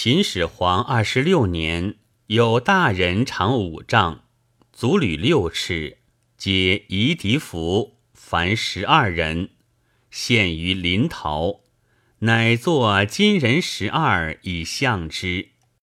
秦始皇二十六年，有大人长五丈，足履六尺，皆夷狄服，凡十二人，献于临洮，乃作金人十二以相之。